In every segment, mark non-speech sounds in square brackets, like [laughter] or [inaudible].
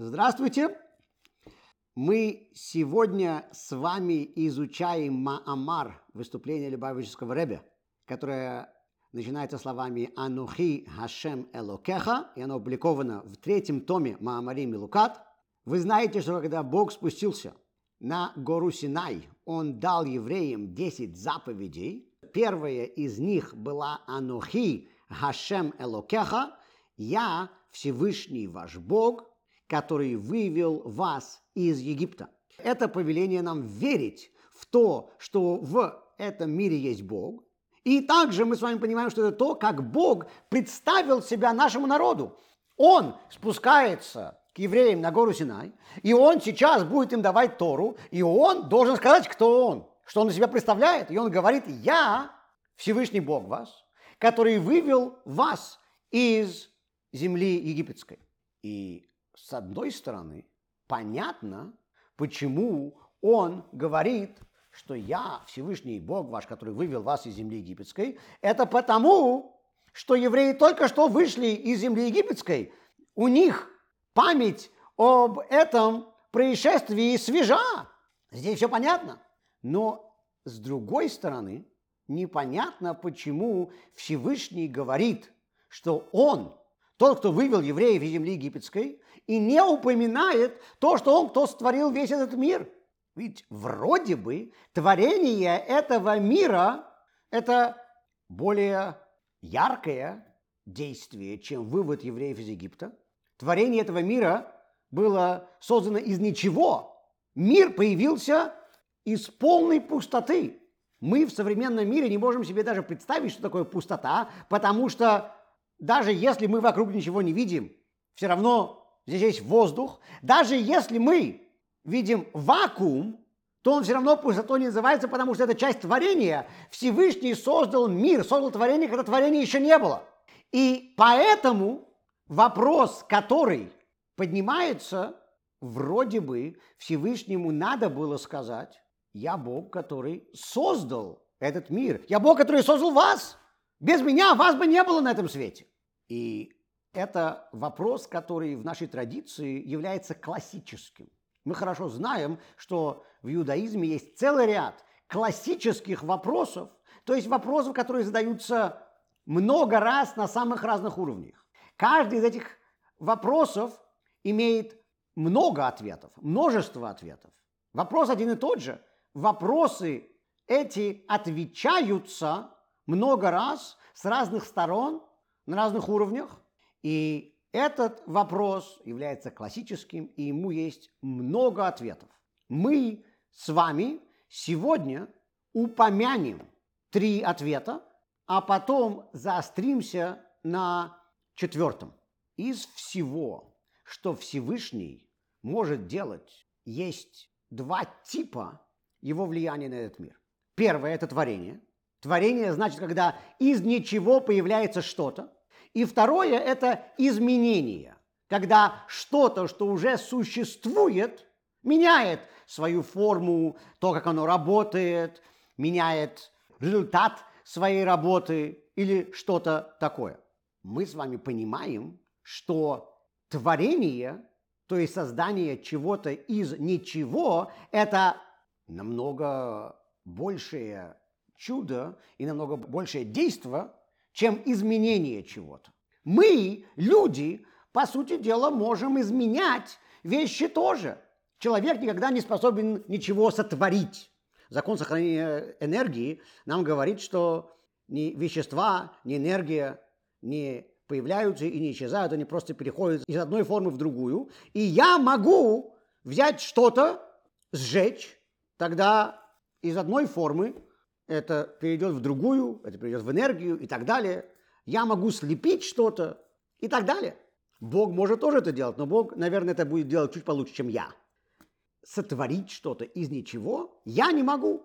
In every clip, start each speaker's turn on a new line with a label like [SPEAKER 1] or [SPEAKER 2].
[SPEAKER 1] Здравствуйте! Мы сегодня с вами изучаем Маамар, выступление Любавического Ребе, которое начинается словами «Анухи Хашем Элокеха», и оно опубликовано в третьем томе Маамарим и Лукат. Вы знаете, что когда Бог спустился на гору Синай, Он дал евреям 10 заповедей. Первая из них была «Анухи Хашем Элокеха», «Я Всевышний ваш Бог», который вывел вас из Египта. Это повеление нам верить в то, что в этом мире есть Бог. И также мы с вами понимаем, что это то, как Бог представил себя нашему народу. Он спускается к евреям на гору Синай, и он сейчас будет им давать Тору, и он должен сказать, кто он, что он из себя представляет. И он говорит, я Всевышний Бог вас, который вывел вас из земли египетской. И с одной стороны, понятно, почему он говорит, что я Всевышний Бог ваш, который вывел вас из земли египетской. Это потому, что евреи только что вышли из земли египетской. У них память об этом происшествии свежа. Здесь все понятно. Но с другой стороны, непонятно, почему Всевышний говорит, что он тот, кто вывел евреев из земли египетской, и не упоминает то, что он, кто створил весь этот мир. Ведь вроде бы творение этого мира – это более яркое действие, чем вывод евреев из Египта. Творение этого мира было создано из ничего. Мир появился из полной пустоты. Мы в современном мире не можем себе даже представить, что такое пустота, потому что даже если мы вокруг ничего не видим, все равно здесь есть воздух. Даже если мы видим вакуум, то он все равно пустотой не называется, потому что это часть творения. Всевышний создал мир, создал творение, когда творения еще не было. И поэтому вопрос, который поднимается, вроде бы Всевышнему надо было сказать, я Бог, который создал этот мир. Я Бог, который создал вас. Без меня вас бы не было на этом свете. И это вопрос, который в нашей традиции является классическим. Мы хорошо знаем, что в иудаизме есть целый ряд классических вопросов, то есть вопросов, которые задаются много раз на самых разных уровнях. Каждый из этих вопросов имеет много ответов, множество ответов. Вопрос один и тот же. Вопросы эти отвечаются много раз с разных сторон на разных уровнях. И этот вопрос является классическим, и ему есть много ответов. Мы с вами сегодня упомянем три ответа, а потом заостримся на четвертом. Из всего, что Всевышний может делать, есть два типа его влияния на этот мир. Первое – это творение. Творение значит, когда из ничего появляется что-то. И второе – это изменение, когда что-то, что уже существует, меняет свою форму, то, как оно работает, меняет результат своей работы или что-то такое. Мы с вами понимаем, что творение, то есть создание чего-то из ничего, это намного большее чудо и намного большее действие, чем изменение чего-то. Мы, люди, по сути дела, можем изменять вещи тоже. Человек никогда не способен ничего сотворить. Закон сохранения энергии нам говорит, что ни вещества, ни энергия не появляются и не исчезают, они просто переходят из одной формы в другую. И я могу взять что-то, сжечь, тогда из одной формы это перейдет в другую, это перейдет в энергию и так далее. Я могу слепить что-то и так далее. Бог может тоже это делать, но Бог, наверное, это будет делать чуть получше, чем я. Сотворить что-то из ничего я не могу.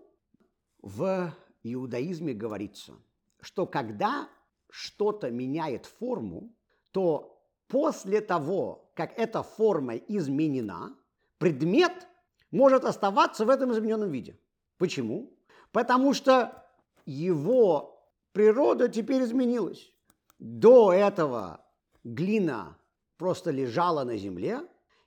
[SPEAKER 1] В иудаизме говорится, что когда что-то меняет форму, то после того, как эта форма изменена, предмет может оставаться в этом измененном виде. Почему? Потому что его природа теперь изменилась. До этого глина просто лежала на земле,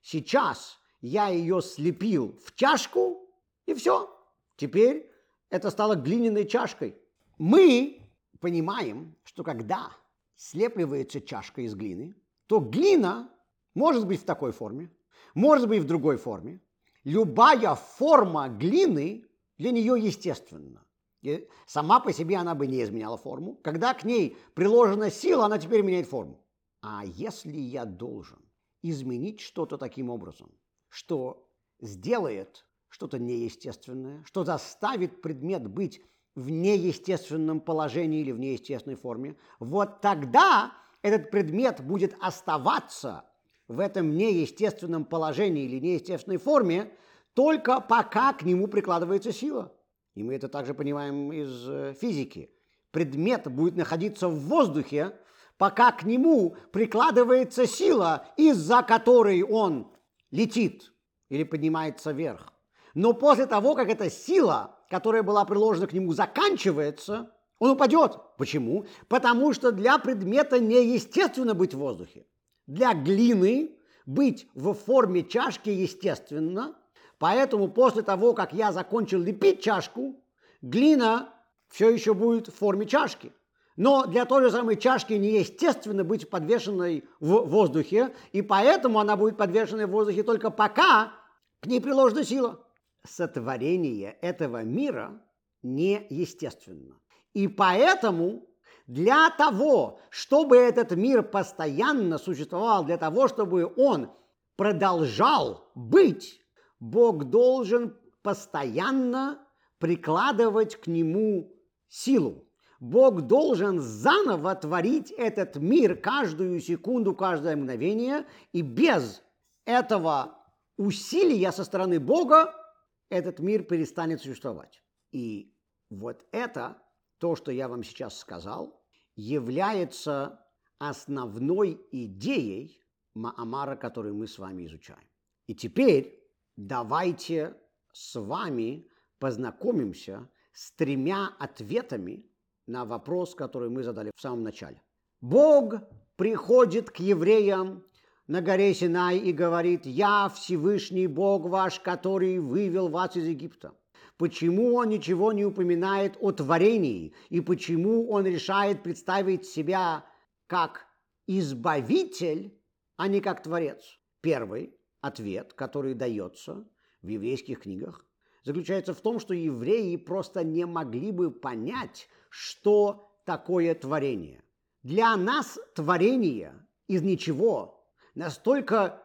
[SPEAKER 1] Сейчас я ее слепил в чашку, и все. Теперь это стало глиняной чашкой. Мы понимаем, что когда слепливается чашка из глины, то глина может быть в такой форме, может быть в другой форме. Любая форма глины для нее естественна. И сама по себе она бы не изменяла форму. Когда к ней приложена сила, она теперь меняет форму. А если я должен изменить что-то таким образом, что сделает что-то неестественное, что заставит предмет быть в неестественном положении или в неестественной форме, вот тогда этот предмет будет оставаться в этом неестественном положении или неестественной форме только пока к нему прикладывается сила. И мы это также понимаем из э, физики. Предмет будет находиться в воздухе, пока к нему прикладывается сила, из-за которой он летит или поднимается вверх. Но после того, как эта сила, которая была приложена к нему, заканчивается, он упадет. Почему? Потому что для предмета неестественно быть в воздухе. Для глины быть в форме чашки естественно. Поэтому после того, как я закончил лепить чашку, глина все еще будет в форме чашки. Но для той же самой чашки неестественно быть подвешенной в воздухе, и поэтому она будет подвешенной в воздухе только пока к ней приложена сила. Сотворение этого мира неестественно. И поэтому для того, чтобы этот мир постоянно существовал, для того, чтобы он продолжал быть, Бог должен постоянно прикладывать к нему силу. Бог должен заново творить этот мир каждую секунду, каждое мгновение, и без этого усилия со стороны Бога этот мир перестанет существовать. И вот это, то, что я вам сейчас сказал, является основной идеей Маамара, который мы с вами изучаем. И теперь давайте с вами познакомимся с тремя ответами на вопрос, который мы задали в самом начале. Бог приходит к евреям на горе Синай и говорит, «Я Всевышний Бог ваш, который вывел вас из Египта». Почему он ничего не упоминает о творении и почему он решает представить себя как избавитель, а не как творец? Первый ответ, который дается в еврейских книгах, заключается в том, что евреи просто не могли бы понять, что такое творение. Для нас творение из ничего настолько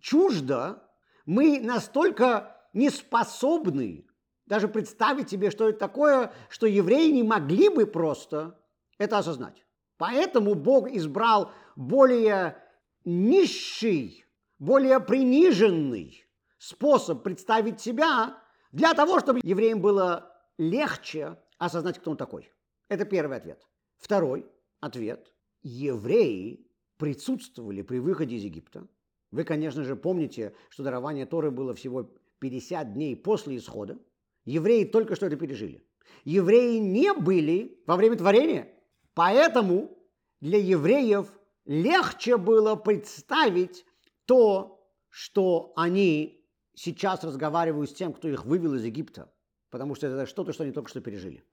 [SPEAKER 1] чуждо, мы настолько не способны даже представить себе, что это такое, что евреи не могли бы просто это осознать. Поэтому Бог избрал более низший, более приниженный способ представить себя для того, чтобы евреям было легче осознать, кто он такой. Это первый ответ. Второй ответ. Евреи присутствовали при выходе из Египта. Вы, конечно же, помните, что дарование Торы было всего 50 дней после исхода. Евреи только что это пережили. Евреи не были во время творения. Поэтому для евреев легче было представить то, что они сейчас разговаривают с тем, кто их вывел из Египта. Потому что это что-то, что они только что пережили.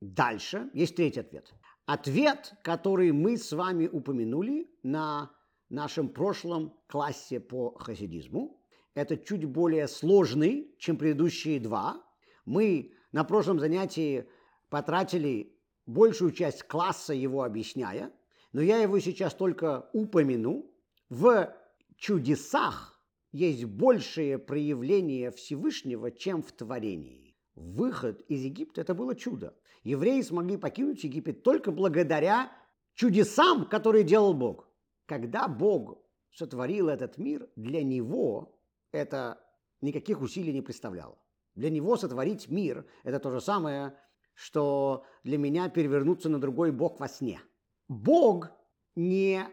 [SPEAKER 1] Дальше есть третий ответ. Ответ, который мы с вами упомянули на нашем прошлом классе по хасидизму, это чуть более сложный, чем предыдущие два. Мы на прошлом занятии потратили большую часть класса его объясняя, но я его сейчас только упомяну. В чудесах есть большее проявление Всевышнего, чем в творении. Выход из Египта – это было чудо. Евреи смогли покинуть Египет только благодаря чудесам, которые делал Бог. Когда Бог сотворил этот мир, для него это никаких усилий не представляло. Для него сотворить мир – это то же самое, что для меня перевернуться на другой бог во сне. Бог не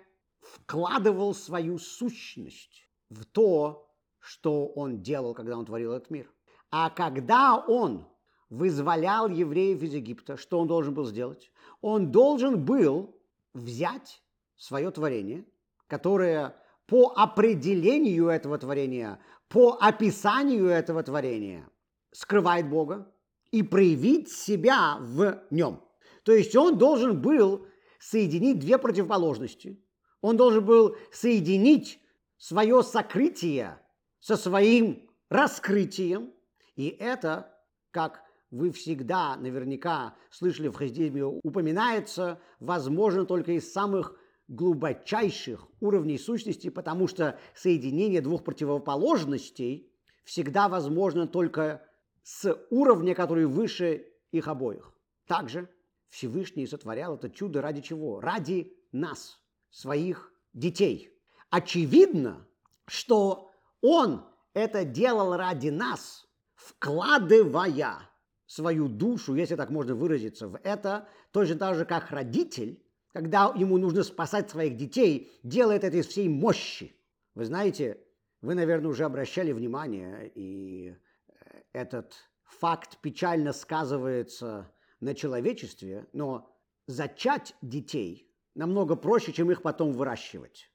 [SPEAKER 1] вкладывал свою сущность в то, что он делал, когда он творил этот мир. А когда он вызволял евреев из Египта, что он должен был сделать? Он должен был взять свое творение, которое по определению этого творения, по описанию этого творения скрывает Бога и проявить себя в нем. То есть он должен был соединить две противоположности. Он должен был соединить свое сокрытие со своим раскрытием. И это, как вы всегда наверняка слышали в хасидизме, упоминается, возможно, только из самых глубочайших уровней сущности, потому что соединение двух противоположностей всегда возможно только с уровня, который выше их обоих. Также Всевышний сотворял это чудо ради чего? Ради нас, своих детей. Очевидно, что Он это делал ради нас, вкладывая свою душу, если так можно выразиться, в это, точно так же, как родитель, когда ему нужно спасать своих детей, делает это из всей мощи. Вы знаете, вы, наверное, уже обращали внимание, и э, этот факт печально сказывается на человечестве, но зачать детей намного проще, чем их потом выращивать.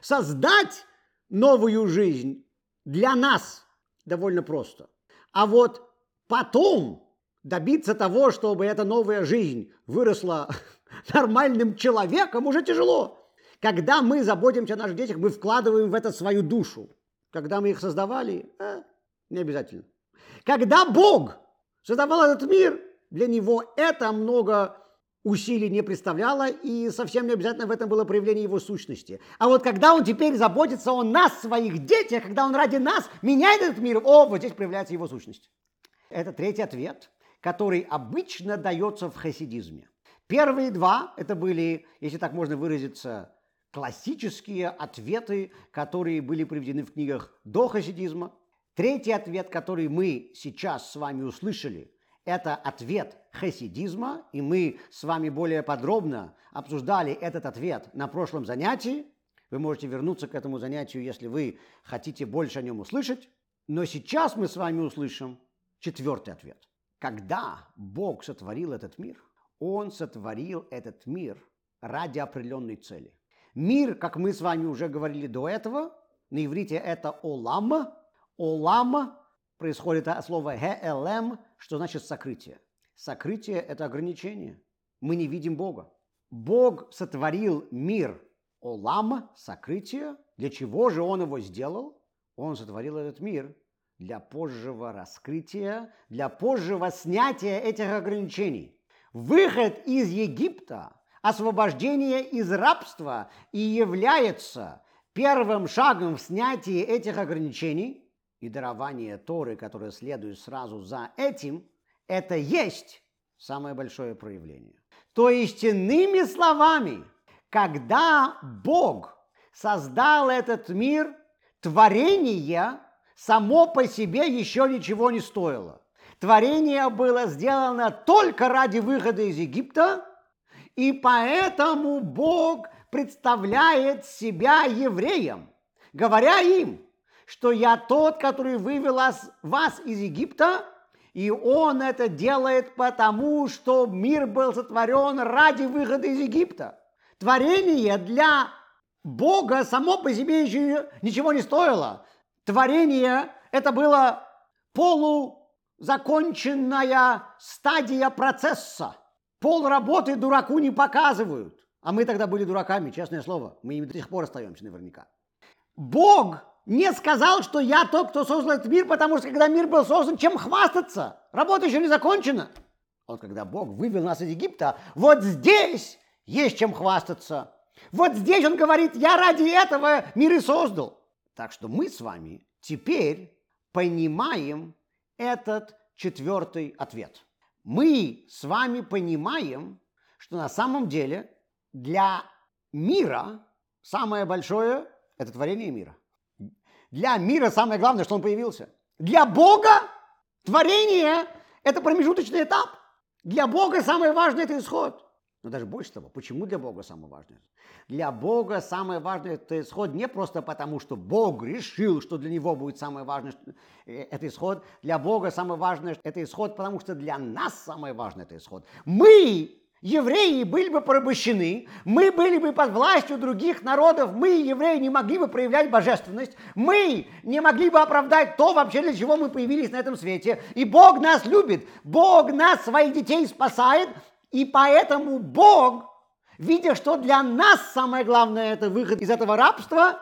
[SPEAKER 1] Создать новую жизнь для нас довольно просто. А вот потом добиться того, чтобы эта новая жизнь выросла [laughs] нормальным человеком, уже тяжело. Когда мы заботимся о наших детях, мы вкладываем в это свою душу. Когда мы их создавали, э, не обязательно. Когда Бог создавал этот мир, для него это много усилий не представляло, и совсем не обязательно в этом было проявление его сущности. А вот когда он теперь заботится о нас, своих детях, когда он ради нас меняет этот мир, о, вот здесь проявляется его сущность. Это третий ответ, который обычно дается в хасидизме. Первые два, это были, если так можно выразиться, классические ответы, которые были приведены в книгах до хасидизма. Третий ответ, который мы сейчас с вами услышали, это ответ хасидизма, и мы с вами более подробно обсуждали этот ответ на прошлом занятии. Вы можете вернуться к этому занятию, если вы хотите больше о нем услышать. Но сейчас мы с вами услышим четвертый ответ. Когда Бог сотворил этот мир, Он сотворил этот мир ради определенной цели. Мир, как мы с вами уже говорили до этого, на иврите это олам. Олам происходит от слова «хелем», что значит «сокрытие». Сокрытие – это ограничение. Мы не видим Бога. Бог сотворил мир Олам, сокрытие. Для чего же Он его сделал? Он сотворил этот мир для позжего раскрытия, для позжего снятия этих ограничений. Выход из Египта, освобождение из рабства и является первым шагом в снятии этих ограничений – и дарование Торы, которое следует сразу за этим, это есть самое большое проявление. То есть, иными словами, когда Бог создал этот мир, творение само по себе еще ничего не стоило. Творение было сделано только ради выхода из Египта, и поэтому Бог представляет себя евреям, говоря им, что я тот, который вывел вас из Египта, и он это делает потому, что мир был сотворен ради выхода из Египта. Творение для Бога само по себе еще ничего не стоило. Творение – это было полузаконченная стадия процесса. Пол работы дураку не показывают. А мы тогда были дураками, честное слово. Мы ими до сих пор остаемся наверняка. Бог не сказал, что я тот, кто создал этот мир, потому что когда мир был создан, чем хвастаться? Работа еще не закончена. Вот когда Бог вывел нас из Египта, вот здесь есть чем хвастаться. Вот здесь он говорит, я ради этого мир и создал. Так что мы с вами теперь понимаем этот четвертый ответ. Мы с вами понимаем, что на самом деле для мира самое большое – это творение мира. Для мира самое главное, что он появился. Для Бога творение – это промежуточный этап. Для Бога самое важное – это исход. Но даже больше того, почему для Бога самое важное? Для Бога самое важное – это исход не просто потому, что Бог решил, что для него будет самое важное э, – это исход. Для Бога самое важное – это исход, потому что для нас самое важное – это исход. Мы евреи были бы порабощены, мы были бы под властью других народов, мы, евреи, не могли бы проявлять божественность, мы не могли бы оправдать то вообще, для чего мы появились на этом свете. И Бог нас любит, Бог нас, своих детей спасает, и поэтому Бог, видя, что для нас самое главное это выход из этого рабства,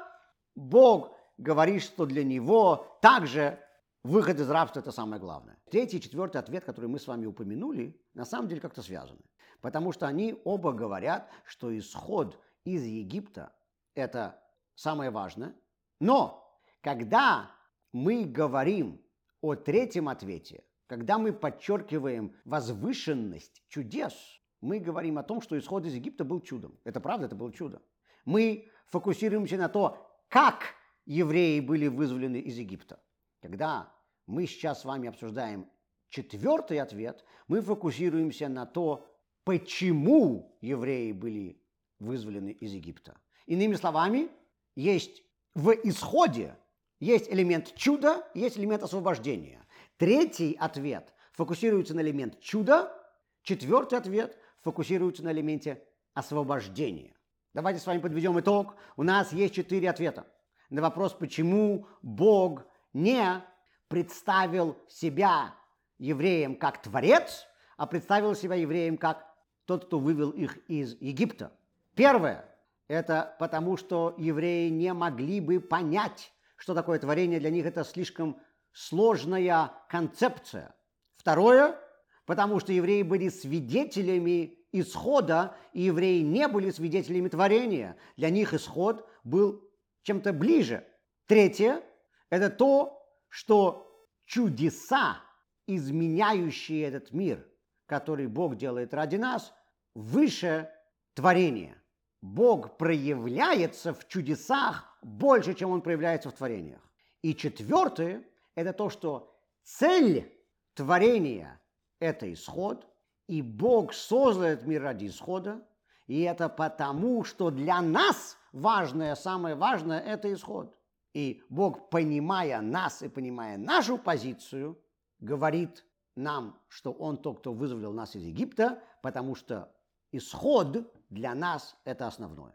[SPEAKER 1] Бог говорит, что для Него также выход из рабства – это самое главное. Третий и четвертый ответ, который мы с вами упомянули, на самом деле как-то связаны. Потому что они оба говорят, что исход из Египта – это самое важное. Но когда мы говорим о третьем ответе, когда мы подчеркиваем возвышенность чудес, мы говорим о том, что исход из Египта был чудом. Это правда, это было чудо. Мы фокусируемся на то, как евреи были вызволены из Египта. Когда мы сейчас с вами обсуждаем четвертый ответ, мы фокусируемся на то, почему евреи были вызволены из Египта. Иными словами, есть в исходе есть элемент чуда, есть элемент освобождения. Третий ответ фокусируется на элемент чуда, четвертый ответ фокусируется на элементе освобождения. Давайте с вами подведем итог. У нас есть четыре ответа на вопрос, почему Бог не представил себя евреям как творец, а представил себя евреям как тот, кто вывел их из Египта. Первое – это потому, что евреи не могли бы понять, что такое творение. Для них это слишком сложная концепция. Второе – потому что евреи были свидетелями исхода, и евреи не были свидетелями творения. Для них исход был чем-то ближе. Третье – это то, что чудеса, изменяющие этот мир, который Бог делает ради нас, выше творения. Бог проявляется в чудесах больше, чем он проявляется в творениях. И четвертое – это то, что цель творения – это исход, и Бог создал этот мир ради исхода, и это потому, что для нас важное, самое важное – это исход. И Бог, понимая нас и понимая нашу позицию, говорит нам, что Он тот, кто вызволил нас из Египта, потому что исход для нас – это основное.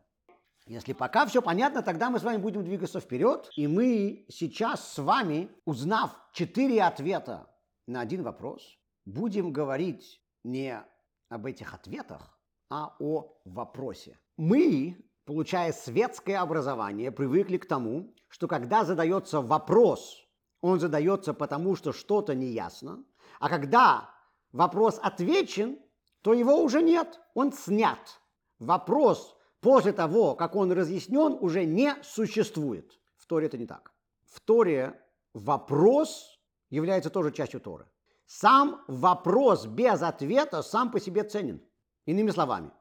[SPEAKER 1] Если пока все понятно, тогда мы с вами будем двигаться вперед. И мы сейчас с вами, узнав четыре ответа на один вопрос, будем говорить не об этих ответах, а о вопросе. Мы получая светское образование, привыкли к тому, что когда задается вопрос, он задается потому, что что-то неясно, а когда вопрос отвечен, то его уже нет, он снят. Вопрос после того, как он разъяснен, уже не существует. В Торе это не так. В Торе вопрос является тоже частью Торы. Сам вопрос без ответа сам по себе ценен. Иными словами,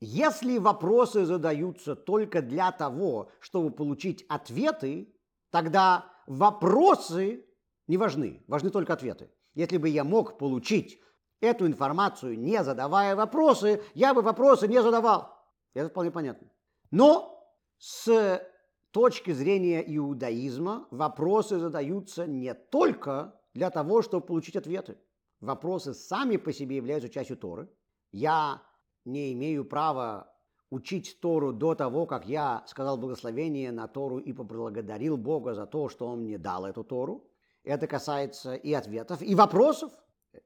[SPEAKER 1] если вопросы задаются только для того, чтобы получить ответы, тогда вопросы не важны, важны только ответы. Если бы я мог получить эту информацию, не задавая вопросы, я бы вопросы не задавал. Это вполне понятно. Но с точки зрения иудаизма вопросы задаются не только для того, чтобы получить ответы. Вопросы сами по себе являются частью Торы. Я не имею права учить Тору до того, как я сказал благословение на Тору и поблагодарил Бога за то, что Он мне дал эту Тору. Это касается и ответов, и вопросов.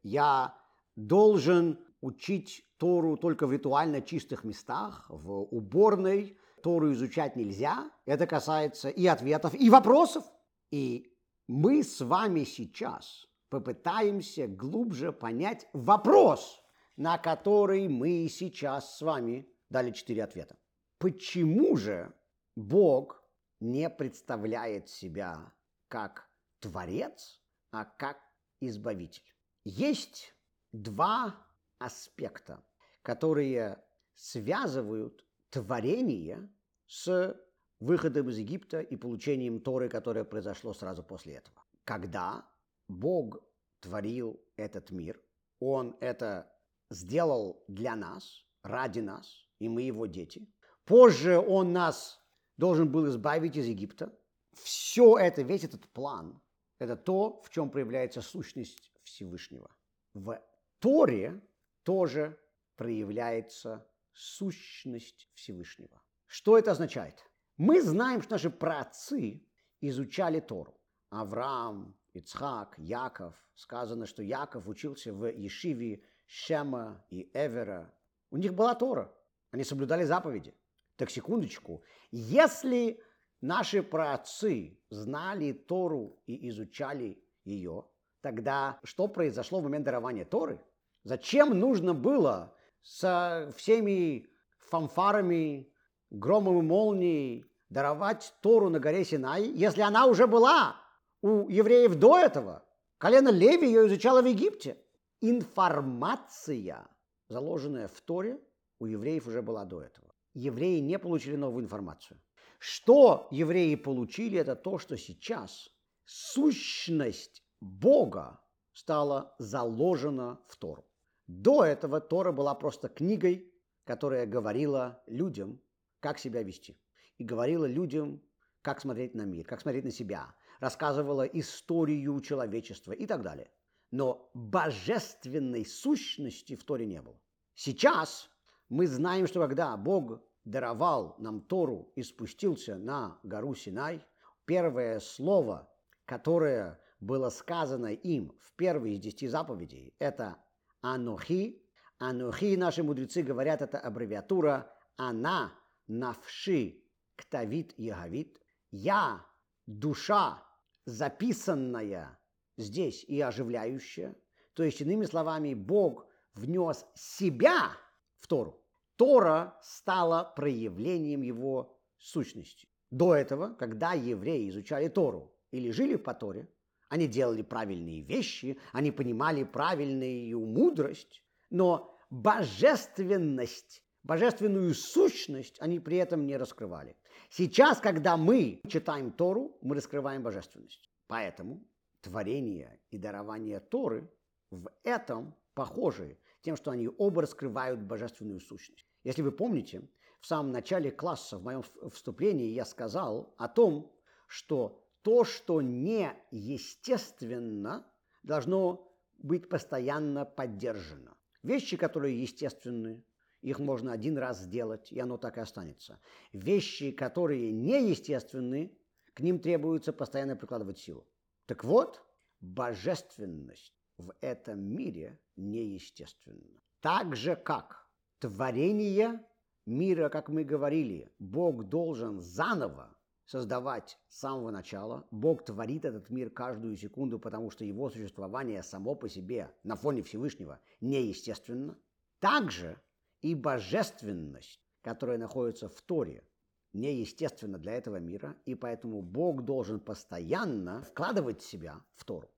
[SPEAKER 1] Я должен учить Тору только в ритуально чистых местах, в уборной. Тору изучать нельзя. Это касается и ответов, и вопросов. И мы с вами сейчас попытаемся глубже понять вопрос – на который мы сейчас с вами дали четыре ответа. Почему же Бог не представляет себя как Творец, а как Избавитель? Есть два аспекта, которые связывают творение с выходом из Египта и получением Торы, которое произошло сразу после этого. Когда Бог творил этот мир, Он это сделал для нас, ради нас, и мы его дети. Позже он нас должен был избавить из Египта. Все это, весь этот план, это то, в чем проявляется сущность Всевышнего. В Торе тоже проявляется сущность Всевышнего. Что это означает? Мы знаем, что наши праотцы изучали Тору. Авраам, Ицхак, Яков. Сказано, что Яков учился в Ешиве Шема и Эвера. У них была Тора. Они соблюдали заповеди. Так секундочку. Если наши праотцы знали Тору и изучали ее, тогда что произошло в момент дарования Торы? Зачем нужно было со всеми фанфарами, громом и молнией даровать Тору на горе Синай, если она уже была у евреев до этого? Колено Леви ее изучало в Египте. Информация, заложенная в Торе, у евреев уже была до этого. Евреи не получили новую информацию. Что евреи получили, это то, что сейчас сущность Бога стала заложена в Тору. До этого Тора была просто книгой, которая говорила людям, как себя вести. И говорила людям, как смотреть на мир, как смотреть на себя. Рассказывала историю человечества и так далее. Но божественной сущности в Торе не было. Сейчас мы знаем, что когда Бог даровал нам Тору и спустился на гору Синай, первое слово, которое было сказано им в первой из десяти заповедей, это «Анухи». «Анухи» наши мудрецы говорят, это аббревиатура «Она навши ктавит ягавит». «Я» – душа, записанная здесь и оживляющая. То есть, иными словами, Бог внес себя в Тору. Тора стала проявлением его сущности. До этого, когда евреи изучали Тору или жили по Торе, они делали правильные вещи, они понимали правильную мудрость, но божественность, божественную сущность они при этом не раскрывали. Сейчас, когда мы читаем Тору, мы раскрываем божественность. Поэтому творение и дарование Торы в этом похожи тем, что они оба раскрывают божественную сущность. Если вы помните, в самом начале класса, в моем вступлении, я сказал о том, что то, что неестественно, должно быть постоянно поддержано. Вещи, которые естественны, их можно один раз сделать, и оно так и останется. Вещи, которые неестественны, к ним требуется постоянно прикладывать силу. Так вот, божественность в этом мире неестественна. Так же, как творение мира, как мы говорили, Бог должен заново создавать с самого начала. Бог творит этот мир каждую секунду, потому что его существование само по себе на фоне Всевышнего неестественно. Также и божественность, которая находится в Торе, неестественна для этого мира, и поэтому Бог должен постоянно вкладывать себя в Тору.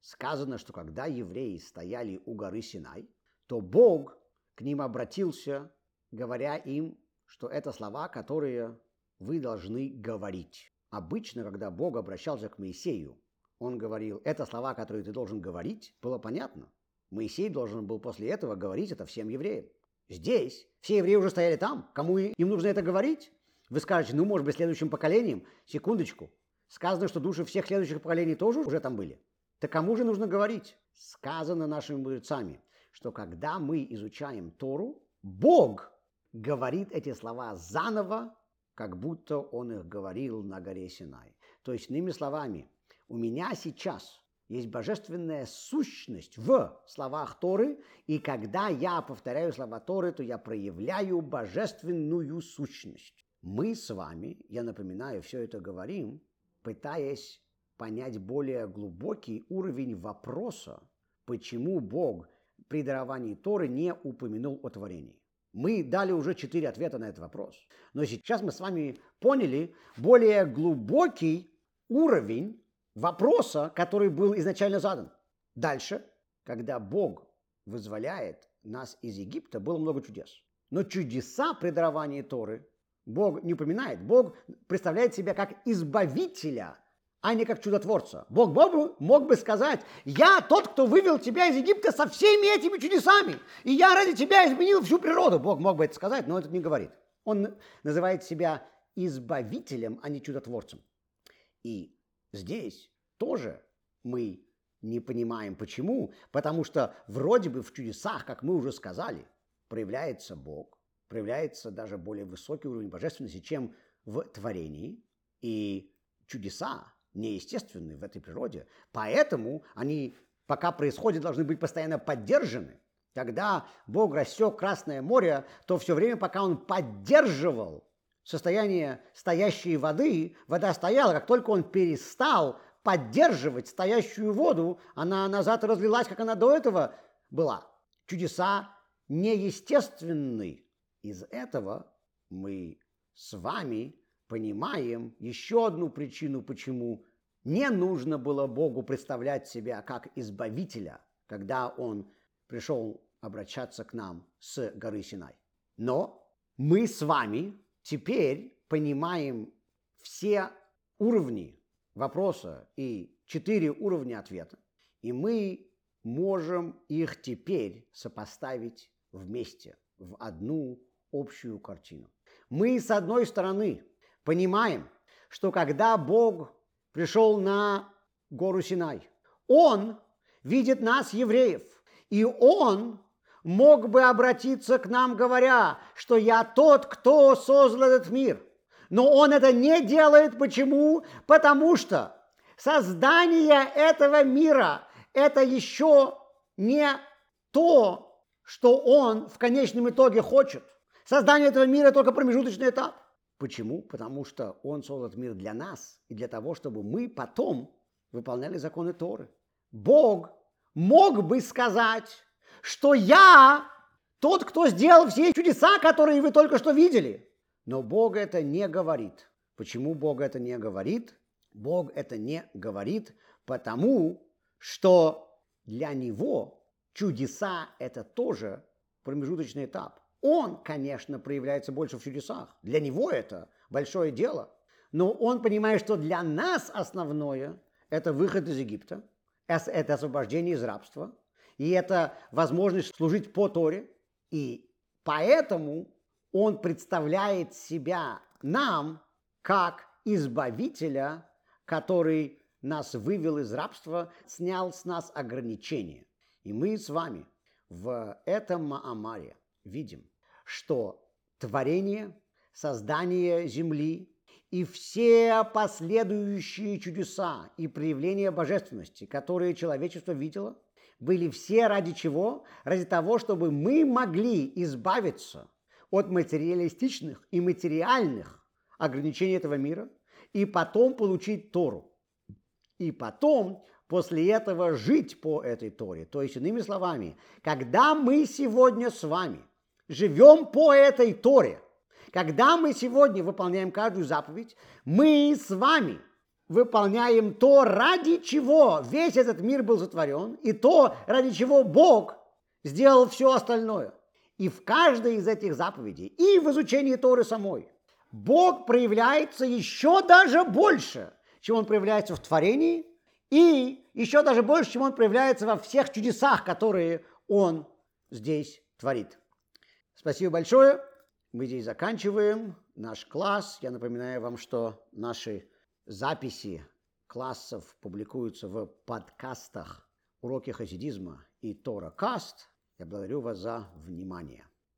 [SPEAKER 1] Сказано, что когда евреи стояли у горы Синай, то Бог к ним обратился, говоря им, что это слова, которые вы должны говорить. Обычно, когда Бог обращался к Моисею, он говорил, это слова, которые ты должен говорить, было понятно. Моисей должен был после этого говорить это всем евреям. Здесь все евреи уже стояли там. Кому им нужно это говорить? Вы скажете, ну, может быть, следующим поколением. Секундочку. Сказано, что души всех следующих поколений тоже уже там были. Так кому же нужно говорить? Сказано нашими мудрецами, что когда мы изучаем Тору, Бог говорит эти слова заново как будто он их говорил на горе Синай. То есть, иными словами, у меня сейчас есть божественная сущность в словах Торы, и когда я повторяю слова Торы, то я проявляю божественную сущность. Мы с вами, я напоминаю, все это говорим, пытаясь понять более глубокий уровень вопроса, почему Бог при даровании Торы не упомянул о творении. Мы дали уже четыре ответа на этот вопрос. Но сейчас мы с вами поняли более глубокий уровень вопроса, который был изначально задан. Дальше, когда Бог вызволяет нас из Египта, было много чудес. Но чудеса при даровании Торы Бог не упоминает. Бог представляет себя как избавителя – а не как чудотворца. Бог бы, мог бы сказать, я тот, кто вывел тебя из Египта со всеми этими чудесами, и я ради тебя изменил всю природу. Бог мог бы это сказать, но это не говорит. Он называет себя избавителем, а не чудотворцем. И здесь тоже мы не понимаем почему, потому что вроде бы в чудесах, как мы уже сказали, проявляется Бог, проявляется даже более высокий уровень божественности, чем в творении, и чудеса неестественны в этой природе. Поэтому они, пока происходят, должны быть постоянно поддержаны. Когда Бог рассек Красное море, то все время, пока он поддерживал состояние стоящей воды, вода стояла. Как только он перестал поддерживать стоящую воду, она назад разлилась, как она до этого была. Чудеса неестественны. Из этого мы с вами понимаем еще одну причину, почему не нужно было Богу представлять себя как избавителя, когда Он пришел обращаться к нам с горы Синай. Но мы с вами теперь понимаем все уровни вопроса и четыре уровня ответа, и мы можем их теперь сопоставить вместе в одну общую картину. Мы, с одной стороны, понимаем, что когда Бог пришел на гору Синай, Он видит нас, евреев, и Он мог бы обратиться к нам, говоря, что я тот, кто создал этот мир. Но Он это не делает. Почему? Потому что создание этого мира – это еще не то, что Он в конечном итоге хочет. Создание этого мира – только промежуточный этап. Почему? Потому что Он создал мир для нас и для того, чтобы мы потом выполняли законы Торы. Бог мог бы сказать, что я тот, кто сделал все чудеса, которые вы только что видели. Но Бог это не говорит. Почему Бог это не говорит? Бог это не говорит, потому что для Него чудеса – это тоже промежуточный этап. Он, конечно, проявляется больше в чудесах. Для него это большое дело. Но он понимает, что для нас основное – это выход из Египта, это освобождение из рабства, и это возможность служить по Торе. И поэтому он представляет себя нам как избавителя, который нас вывел из рабства, снял с нас ограничения. И мы с вами в этом Маамаре видим, что творение, создание Земли и все последующие чудеса и проявления божественности, которые человечество видело, были все ради чего? Ради того, чтобы мы могли избавиться от материалистичных и материальных ограничений этого мира и потом получить Тору. И потом после этого жить по этой Торе. То есть, иными словами, когда мы сегодня с вами живем по этой Торе. Когда мы сегодня выполняем каждую заповедь, мы с вами выполняем то, ради чего весь этот мир был затворен, и то, ради чего Бог сделал все остальное. И в каждой из этих заповедей, и в изучении Торы самой, Бог проявляется еще даже больше, чем Он проявляется в творении, и еще даже больше, чем Он проявляется во всех чудесах, которые Он здесь творит. Спасибо большое. Мы здесь заканчиваем наш класс. Я напоминаю вам, что наши записи классов публикуются в подкастах «Уроки хасидизма» и «Тора Каст». Я благодарю вас за внимание.